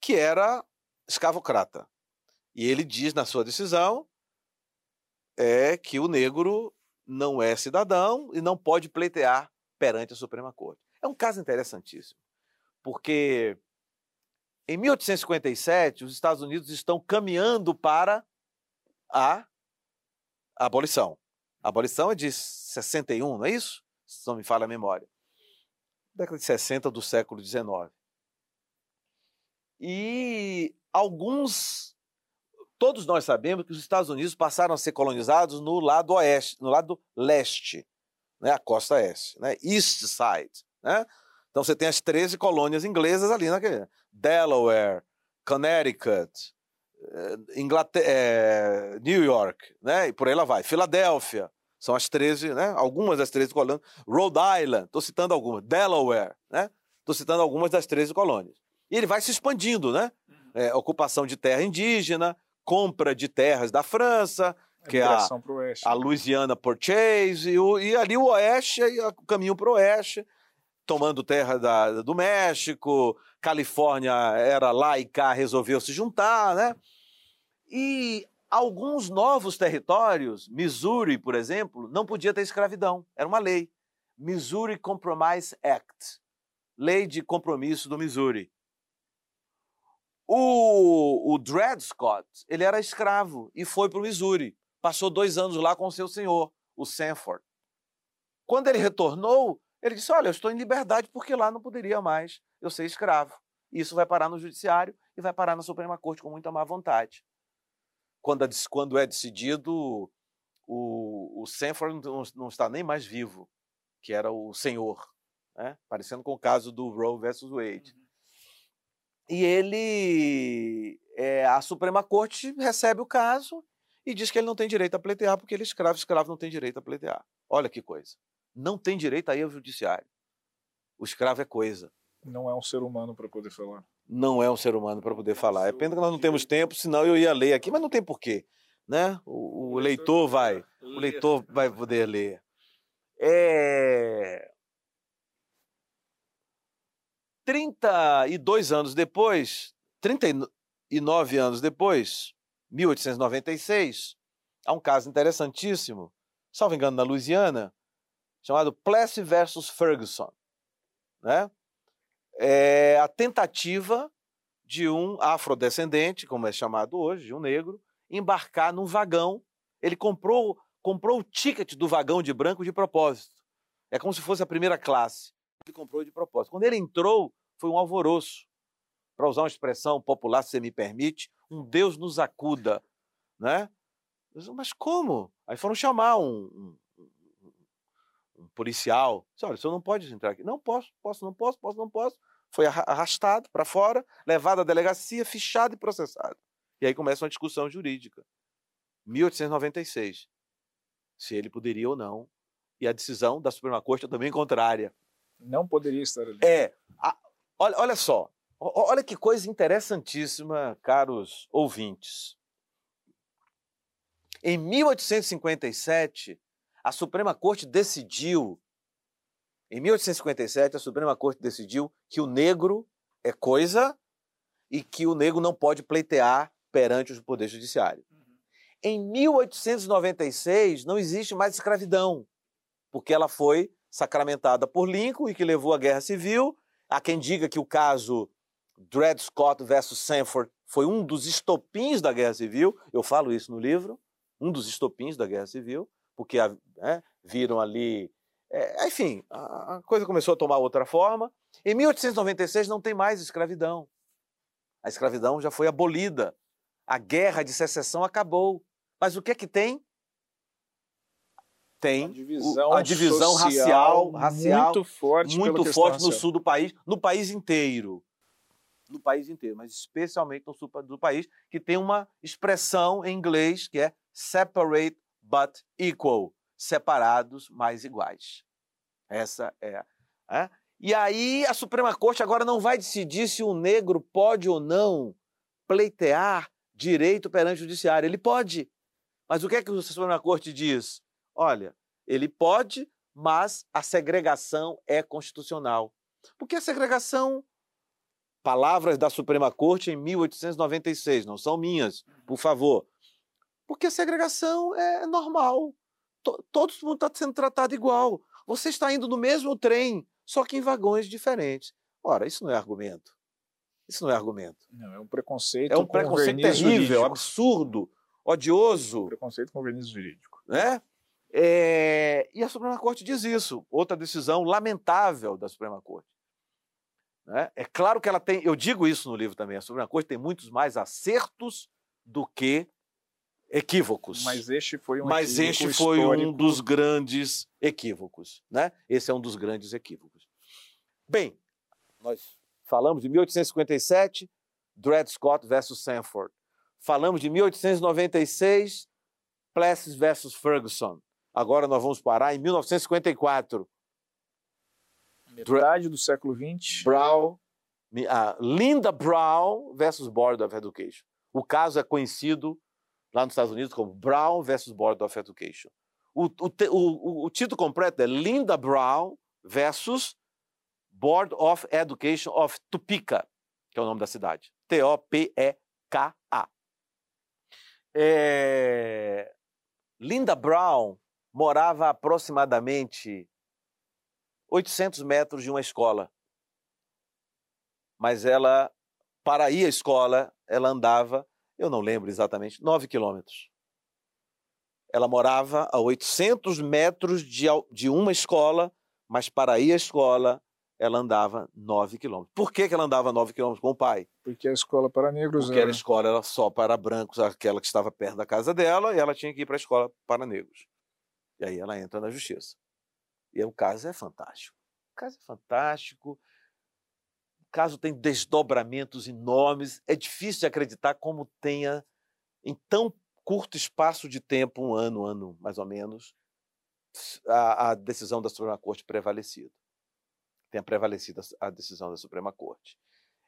que era escravocrata. E ele diz na sua decisão é que o negro não é cidadão e não pode pleitear perante a Suprema Corte. É um caso interessantíssimo, porque em 1857 os Estados Unidos estão caminhando para a abolição. A abolição é de 61, não é isso? Se não me falha a memória. Década de 60 do século XIX. E alguns, todos nós sabemos que os Estados Unidos passaram a ser colonizados no lado oeste, no lado leste, né, a costa oeste, né, East Side, né? Então você tem as 13 colônias inglesas ali naquele Delaware, Connecticut, eh, Inglaterra, é, New York, né? E por aí lá vai. Filadélfia, são as 13, né? Algumas das 13 colônias. Rhode Island, estou citando algumas. Delaware, né? Estou citando algumas das 13 colônias. E ele vai se expandindo, né? Uhum. É, ocupação de terra indígena, compra de terras da França, que é a, a Louisiana Purchase, e, o, e ali o oeste, o caminho para o oeste, tomando terra da, do México, Califórnia era lá e cá resolveu se juntar, né? E alguns novos territórios, Missouri, por exemplo, não podia ter escravidão, era uma lei. Missouri Compromise Act, lei de compromisso do Missouri. O, o Dred Scott, ele era escravo e foi para o Missouri. Passou dois anos lá com seu senhor, o Sanford. Quando ele retornou, ele disse: Olha, eu estou em liberdade porque lá não poderia mais eu ser escravo. Isso vai parar no judiciário e vai parar na Suprema Corte com muita má vontade. Quando, quando é decidido, o, o Sanford não, não, está nem mais vivo, que era o senhor, né? parecendo com o caso do Roe versus Wade. Uhum. E ele, é, a Suprema Corte recebe o caso e diz que ele não tem direito a pleitear porque ele é escravo, escravo não tem direito a pleitear. Olha que coisa. Não tem direito a ir ao judiciário. O escravo é coisa. Não é um ser humano para poder falar. Não é um ser humano para poder falar. É pena que nós não temos tempo, senão eu ia ler aqui, mas não tem porquê. Né? O, o leitor vai, o leitor vai poder ler. É... 32 anos depois, 39 anos depois, 1896, há um caso interessantíssimo, salvo engano, na Louisiana, chamado Plessy versus Ferguson. Né? É a tentativa de um afrodescendente, como é chamado hoje, de um negro, embarcar num vagão. Ele comprou, comprou o ticket do vagão de branco de propósito. É como se fosse a primeira classe. Ele comprou de propósito. Quando ele entrou, foi um alvoroço. Para usar uma expressão popular, se me permite, um Deus nos acuda. Né? Mas como? Aí foram chamar um policial. Disse, Olha, o senhor não pode entrar aqui. Não posso, posso, não posso, posso, não posso. Foi arrastado para fora, levado à delegacia, fichado e processado. E aí começa uma discussão jurídica. 1896. Se ele poderia ou não. E a decisão da Suprema Corte é também contrária. Não poderia estar ali. É. A, olha, olha só. Olha que coisa interessantíssima, caros ouvintes. Em 1857, a Suprema Corte decidiu. Em 1857, a Suprema Corte decidiu que o negro é coisa e que o negro não pode pleitear perante o Poder Judiciário. Uhum. Em 1896, não existe mais escravidão, porque ela foi sacramentada por Lincoln e que levou à Guerra Civil. Há quem diga que o caso Dred Scott versus Sanford foi um dos estopins da Guerra Civil. Eu falo isso no livro, um dos estopins da Guerra Civil, porque é, viram ali. É, enfim, a coisa começou a tomar outra forma. Em 1896 não tem mais escravidão. A escravidão já foi abolida a guerra de secessão acabou. Mas o que é que tem? Tem a divisão, a divisão racial, racial muito forte, muito forte no sul do país, no país inteiro. No país inteiro, mas especialmente no sul do país, que tem uma expressão em inglês que é separate but equal, separados mas iguais. Essa é, é. E aí a Suprema Corte agora não vai decidir se o negro pode ou não pleitear direito perante o judiciário. Ele pode. Mas o que é que o Suprema Corte diz? Olha, ele pode, mas a segregação é constitucional. Porque a segregação, palavras da Suprema Corte em 1896, não são minhas, por favor. Porque a segregação é normal. Todo mundo está sendo tratado igual. Você está indo no mesmo trem, só que em vagões diferentes. Ora, isso não é argumento. Isso não é argumento. Não, é um preconceito. É um preconceito terrível, jurídico. absurdo, odioso. Preconceito com verniz jurídico. Né? É... E a Suprema Corte diz isso. Outra decisão lamentável da Suprema Corte. Né? É claro que ela tem. Eu digo isso no livro também. A Suprema Corte tem muitos mais acertos do que equívocos. Mas este foi um Mas este foi um dos grandes equívocos. Né? Esse é um dos grandes equívocos. Bem, nós Falamos de 1857, Dred Scott versus Sanford. Falamos de 1896, Plessis versus Ferguson. Agora nós vamos parar em 1954. Metade do século XX. Brown, Linda Brown versus Board of Education. O caso é conhecido lá nos Estados Unidos como Brown versus Board of Education. O, o, o, o título completo é Linda Brown versus Board of Education of Topeka, que é o nome da cidade. T-O-P-E-K-A. É... Linda Brown morava a aproximadamente 800 metros de uma escola. Mas ela, para ir à escola, ela andava, eu não lembro exatamente, 9 quilômetros. Ela morava a 800 metros de, de uma escola, mas para ir à escola, ela andava 9 quilômetros. Por que, que ela andava 9 quilômetros com o pai? Porque a escola para negros Porque era... a escola era só para brancos, aquela que estava perto da casa dela, e ela tinha que ir para a escola para negros. E aí ela entra na justiça. E o caso é fantástico. O caso é fantástico. Caso tem desdobramentos enormes. É difícil de acreditar como tenha, em tão curto espaço de tempo, um ano, um ano mais ou menos, a, a decisão da Suprema Corte prevalecido tenha prevalecido a decisão da Suprema Corte.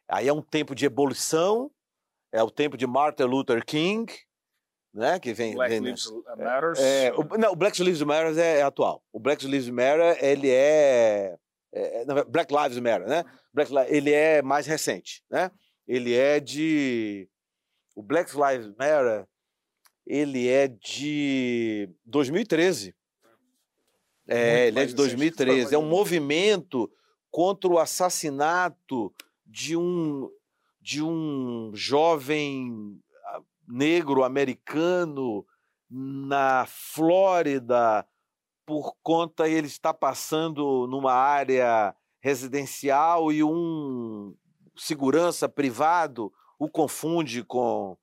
Aí é um tempo de evolução, é o tempo de Martin Luther King, né, que vem... Black vem, Lives Matter. É, o, não, o Black Lives Matter é, é, atual. O Black Lives Matter, ele é... é, é Black Lives Matter, né? Black, ele é mais recente, né? Ele é de o Black Lives Matter, ele é de 2013. É, ele é de 2013. É um movimento contra o assassinato de um de um jovem ah, negro americano na Flórida por conta ele está passando numa área residencial e um segurança privado o confunde com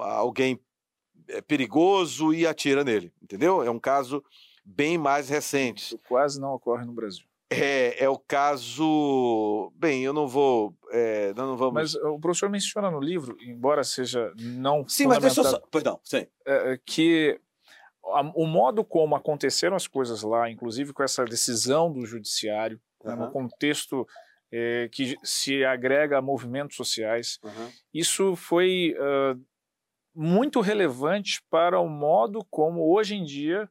alguém eh, perigoso e atira nele, entendeu? É um caso bem mais recente. Isso quase não ocorre no Brasil. É, é o caso. Bem, eu não vou. É, não vamos... Mas o professor menciona no livro, embora seja não. Sim, mas deixa eu só. Perdão, sim. É, que o modo como aconteceram as coisas lá, inclusive com essa decisão do judiciário, uhum. no contexto é, que se agrega a movimentos sociais, uhum. isso foi uh, muito relevante para o modo como hoje em dia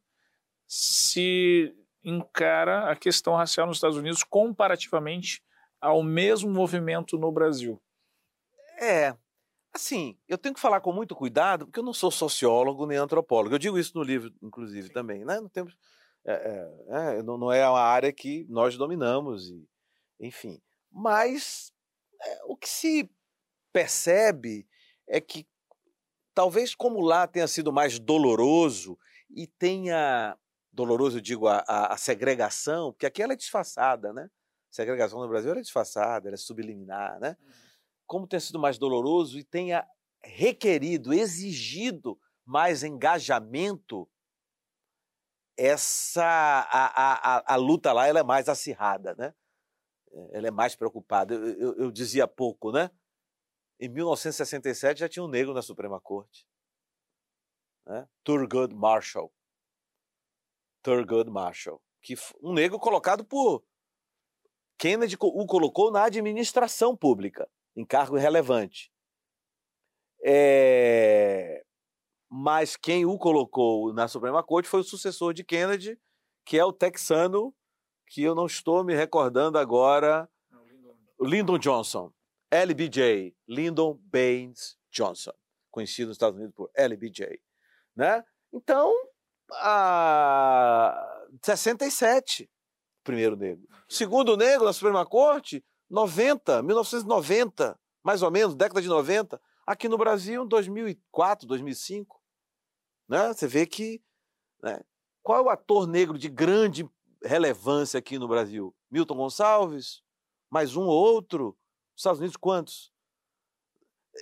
se encara a questão racial nos Estados Unidos comparativamente ao mesmo movimento no Brasil. É, assim, eu tenho que falar com muito cuidado, porque eu não sou sociólogo nem antropólogo. Eu digo isso no livro, inclusive, também. Né? Não, temos, é, é, é, não, não é uma área que nós dominamos, e, enfim. Mas é, o que se percebe é que talvez como lá tenha sido mais doloroso e tenha doloroso, eu digo, a, a, a, segregação, porque aqui ela é disfarçada, né? Segregação no Brasil é disfarçada, ela é subliminar, né? Uhum. Como tem sido mais doloroso e tenha requerido, exigido mais engajamento, essa a, a, a, luta lá ela é mais acirrada, né? Ela é mais preocupada. Eu, eu, eu dizia pouco, né? Em 1967 já tinha um negro na Suprema Corte. Né? Thurgood Marshall Thurgood Marshall, que um negro colocado por Kennedy o colocou na administração pública, em cargo relevante. É... Mas quem o colocou na Suprema Corte foi o sucessor de Kennedy, que é o texano, que eu não estou me recordando agora, o Lyndon Johnson. LBJ, Lyndon Baines Johnson, conhecido nos Estados Unidos por LBJ. Né? Então, a 67, primeiro negro. Segundo negro na Suprema Corte, 90, 1990, mais ou menos, década de 90. Aqui no Brasil, 2004, 2005. Né? Você vê que. Né? Qual é o ator negro de grande relevância aqui no Brasil? Milton Gonçalves? Mais um ou outro? Nos Estados Unidos, quantos?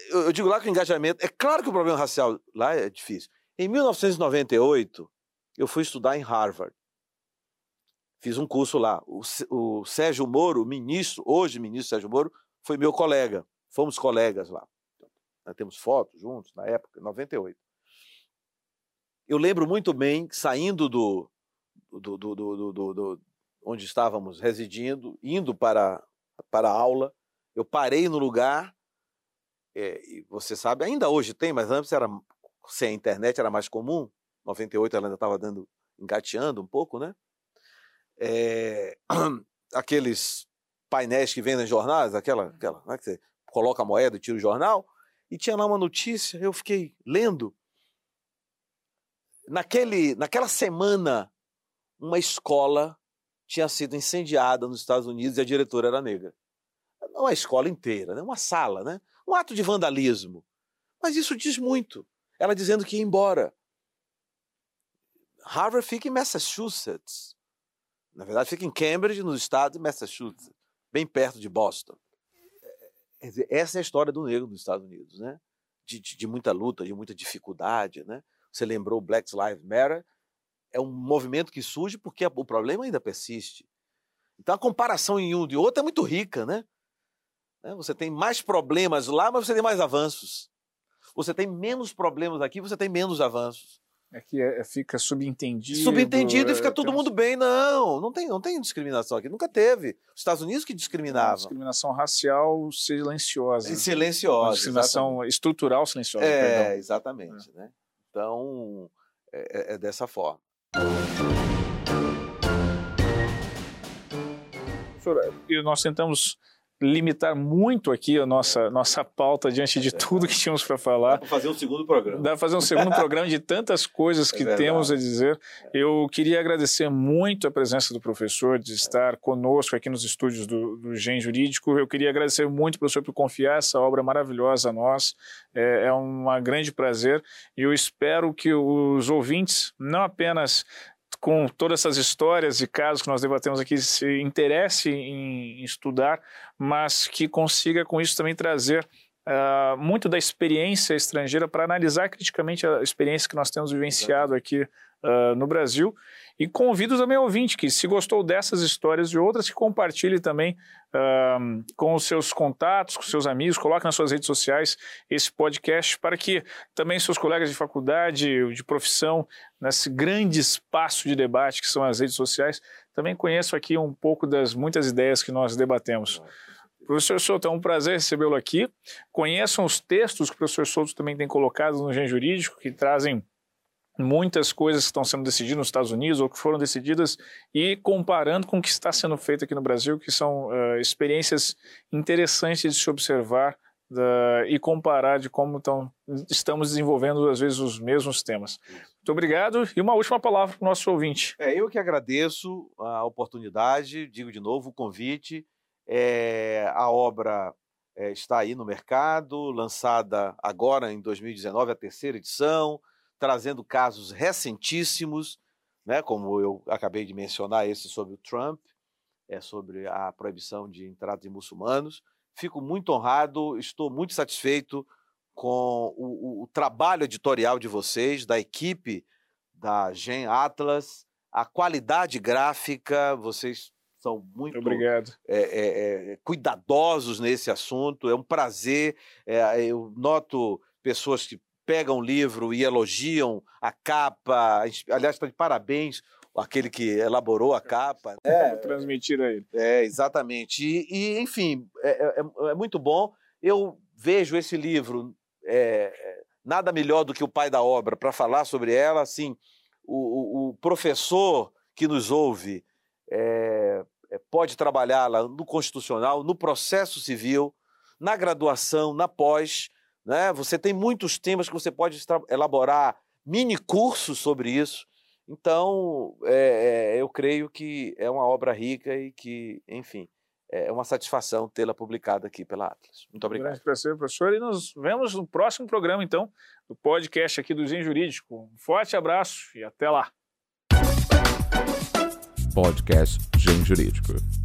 Eu, eu digo lá que o engajamento. É claro que o problema racial lá é difícil. Em 1998, eu fui estudar em Harvard. Fiz um curso lá. O, o Sérgio Moro, ministro, hoje ministro Sérgio Moro, foi meu colega. Fomos colegas lá. Nós temos fotos juntos na época, em 98. Eu lembro muito bem, saindo do, do, do, do, do, onde estávamos residindo, indo para, para a aula, eu parei no lugar, é, e você sabe, ainda hoje tem, mas antes era sem a internet era mais comum. 98 ela ainda estava dando, engateando um pouco, né? É, aqueles painéis que vendem jornais, aquela, aquela né, que você coloca a moeda e tira o jornal, e tinha lá uma notícia, eu fiquei lendo. Naquele, naquela semana, uma escola tinha sido incendiada nos Estados Unidos e a diretora era negra. Não a escola inteira, né? uma sala, né? um ato de vandalismo. Mas isso diz muito. Ela dizendo que ia embora. Harvard fica em Massachusetts. Na verdade, fica em Cambridge, no estado de Massachusetts, bem perto de Boston. Essa é a história do negro nos Estados Unidos, né? De, de, de muita luta, de muita dificuldade, né? Você lembrou Black Lives Matter? É um movimento que surge porque o problema ainda persiste. Então a comparação em um de outro é muito rica, né? né? Você tem mais problemas lá, mas você tem mais avanços. Você tem menos problemas aqui, você tem menos avanços. É que é, fica subentendido. Subentendido e fica é, todo mundo bem. Não, não tem, não tem discriminação aqui. Nunca teve. Os Estados Unidos que discriminavam. discriminação racial silenciosa. Silenciosa. Uma discriminação exatamente. estrutural silenciosa. É, perdão. exatamente. É. Né? Então, é, é, é dessa forma. E nós tentamos limitar muito aqui a nossa, nossa pauta diante de tudo que tínhamos para falar. Dá para fazer um segundo programa. Dá para fazer um segundo programa de tantas coisas é que é temos a dizer. Eu queria agradecer muito a presença do professor, de estar conosco aqui nos estúdios do, do Gen Jurídico. Eu queria agradecer muito, professor, por confiar essa obra maravilhosa a nós. É, é um grande prazer e eu espero que os ouvintes não apenas com todas essas histórias e casos que nós debatemos aqui, se interesse em estudar, mas que consiga com isso também trazer uh, muito da experiência estrangeira para analisar criticamente a experiência que nós temos vivenciado aqui uh, no Brasil. E convido também o ouvinte que, se gostou dessas histórias e outras, que compartilhe também uh, com os seus contatos, com seus amigos, coloque nas suas redes sociais esse podcast para que também seus colegas de faculdade, de profissão, nesse grande espaço de debate que são as redes sociais, também conheçam aqui um pouco das muitas ideias que nós debatemos. Professor Souto, é um prazer recebê-lo aqui. Conheçam os textos que o professor Souto também tem colocado no Gen Jurídico, que trazem muitas coisas que estão sendo decididas nos Estados Unidos ou que foram decididas e comparando com o que está sendo feito aqui no Brasil, que são uh, experiências interessantes de se observar uh, e comparar de como tão, estamos desenvolvendo, às vezes, os mesmos temas. Muito obrigado. E uma última palavra para o nosso ouvinte. É, eu que agradeço a oportunidade, digo de novo o convite. É, a obra é, está aí no mercado, lançada agora em 2019, a terceira edição trazendo casos recentíssimos, né, como eu acabei de mencionar, esse sobre o Trump, é sobre a proibição de entrada de muçulmanos. Fico muito honrado, estou muito satisfeito com o, o, o trabalho editorial de vocês, da equipe da Gen Atlas, a qualidade gráfica, vocês são muito Obrigado. É, é, é, cuidadosos nesse assunto. É um prazer. É, eu noto pessoas que pegam o livro e elogiam a capa. Aliás, está de parabéns aquele que elaborou a capa. É, transmitir a ele. É, exatamente. E, e enfim, é, é, é, muito bom. Eu vejo esse livro é, é nada melhor do que o pai da obra para falar sobre ela. Assim, o, o professor que nos ouve é, pode trabalhá-la no constitucional, no processo civil, na graduação, na pós né? Você tem muitos temas que você pode elaborar mini cursos sobre isso. Então, é, é, eu creio que é uma obra rica e que, enfim, é uma satisfação tê-la publicada aqui pela Atlas. Muito obrigado. Um grande prazer, professor. E nos vemos no próximo programa, então, do podcast aqui do Zen Jurídico. Um forte abraço e até lá. Podcast Gen Jurídico.